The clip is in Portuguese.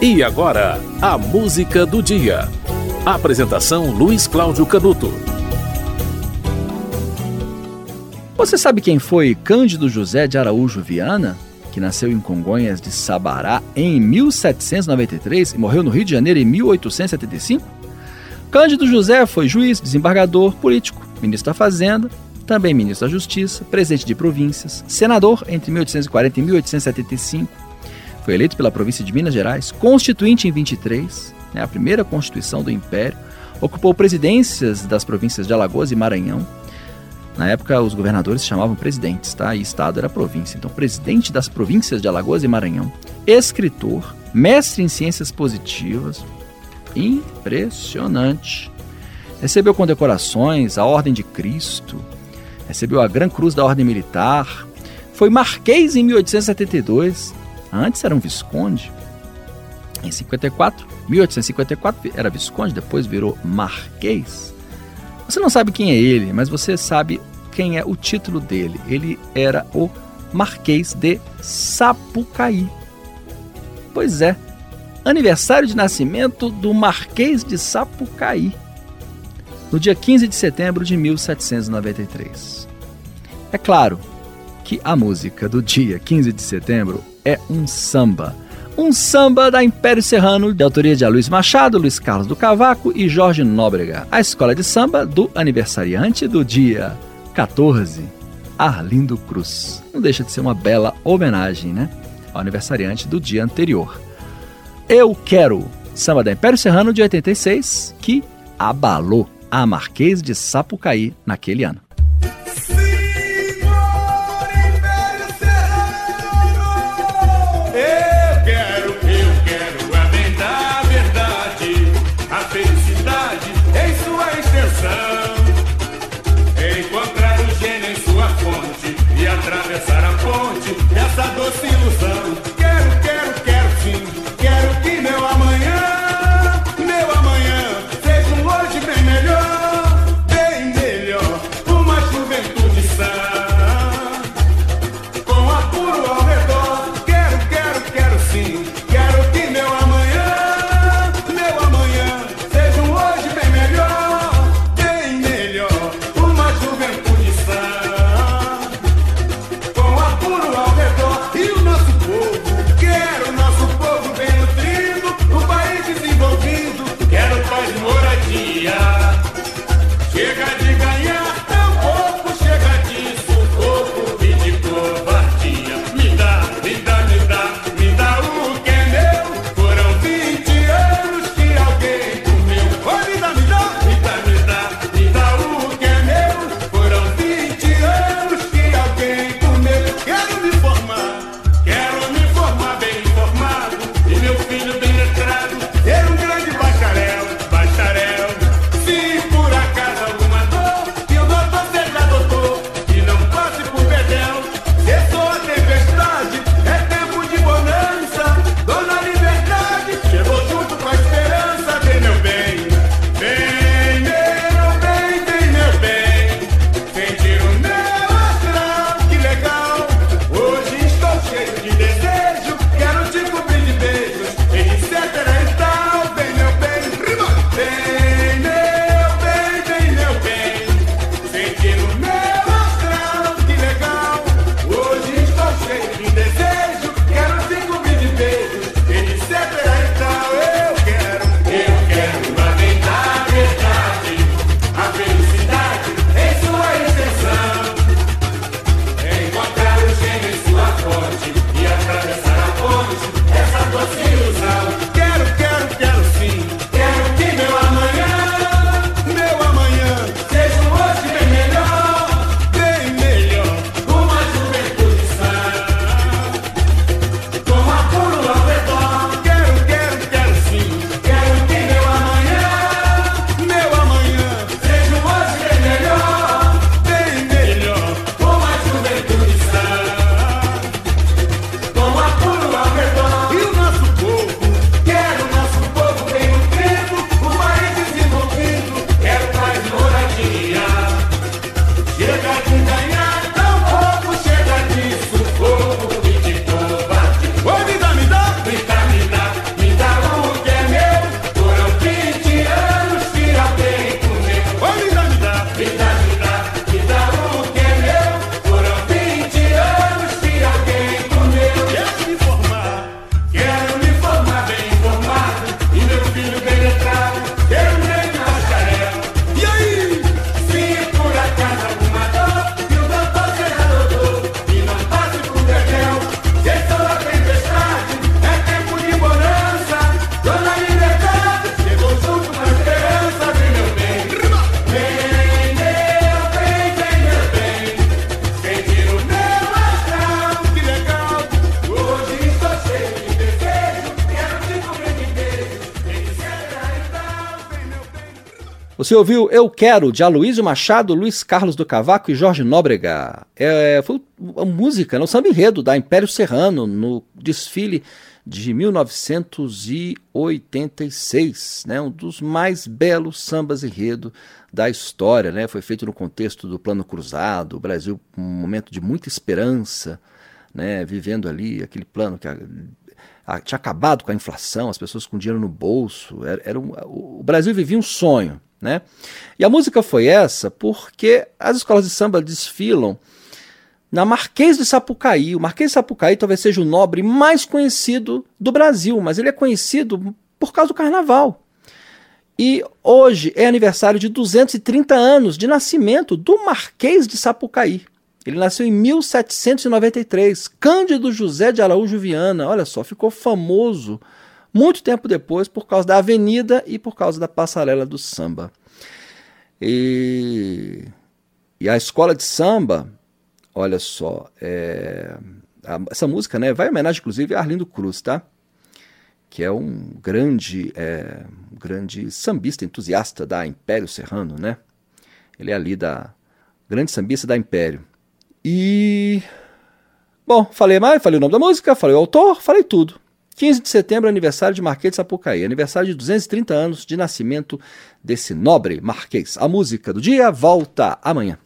E agora, a música do dia. Apresentação Luiz Cláudio Canuto. Você sabe quem foi Cândido José de Araújo Viana? Que nasceu em Congonhas de Sabará em 1793 e morreu no Rio de Janeiro em 1875? Cândido José foi juiz, desembargador, político, ministro da Fazenda, também ministro da Justiça, presidente de províncias, senador entre 1840 e 1875 foi eleito pela província de Minas Gerais, constituinte em 23, né, a primeira constituição do Império. Ocupou presidências das províncias de Alagoas e Maranhão. Na época, os governadores se chamavam presidentes, tá? E estado era província. Então, presidente das províncias de Alagoas e Maranhão. Escritor, mestre em ciências positivas. Impressionante. Recebeu condecorações, a Ordem de Cristo, recebeu a Gran Cruz da Ordem Militar, foi marquês em 1872, Antes era um visconde. Em 54, 1854 era visconde, depois virou marquês. Você não sabe quem é ele, mas você sabe quem é o título dele. Ele era o Marquês de Sapucaí. Pois é, aniversário de nascimento do Marquês de Sapucaí, no dia 15 de setembro de 1793. É claro que a música do dia 15 de setembro é um samba. Um samba da Império Serrano, de autoria de Luiz Machado, Luiz Carlos do Cavaco e Jorge Nóbrega. A escola de samba do aniversariante do dia 14, Arlindo Cruz. Não deixa de ser uma bela homenagem, né? Ao aniversariante do dia anterior. Eu Quero, samba da Império Serrano de 86, que abalou a Marquês de Sapucaí naquele ano. you feel the Você ouviu Eu Quero, de Aloysio Machado, Luiz Carlos do Cavaco e Jorge Nóbrega. É, foi a música, no samba enredo da Império Serrano, no desfile de 1986, né, um dos mais belos sambas enredo da história. Né, foi feito no contexto do Plano Cruzado, o Brasil um momento de muita esperança, né, vivendo ali aquele plano que tinha acabado com a inflação, as pessoas com dinheiro no bolso. Era, era um, o Brasil vivia um sonho. Né? E a música foi essa porque as escolas de samba desfilam na Marquês de Sapucaí. O Marquês de Sapucaí talvez seja o nobre mais conhecido do Brasil, mas ele é conhecido por causa do carnaval. E hoje é aniversário de 230 anos de nascimento do Marquês de Sapucaí. Ele nasceu em 1793. Cândido José de Araújo Viana, olha só, ficou famoso muito tempo depois por causa da avenida e por causa da passarela do samba. E, e a escola de samba, olha só, é, a, essa música né, vai em homenagem inclusive a Arlindo Cruz, tá? que é um grande, é, grande sambista entusiasta da Império Serrano, né? Ele é ali da grande sambista da Império. E. Bom, falei mais, falei o nome da música, falei o autor, falei tudo. 15 de setembro, aniversário de Marquês de Sapucaí, aniversário de 230 anos de nascimento desse nobre Marquês. A música do dia volta amanhã.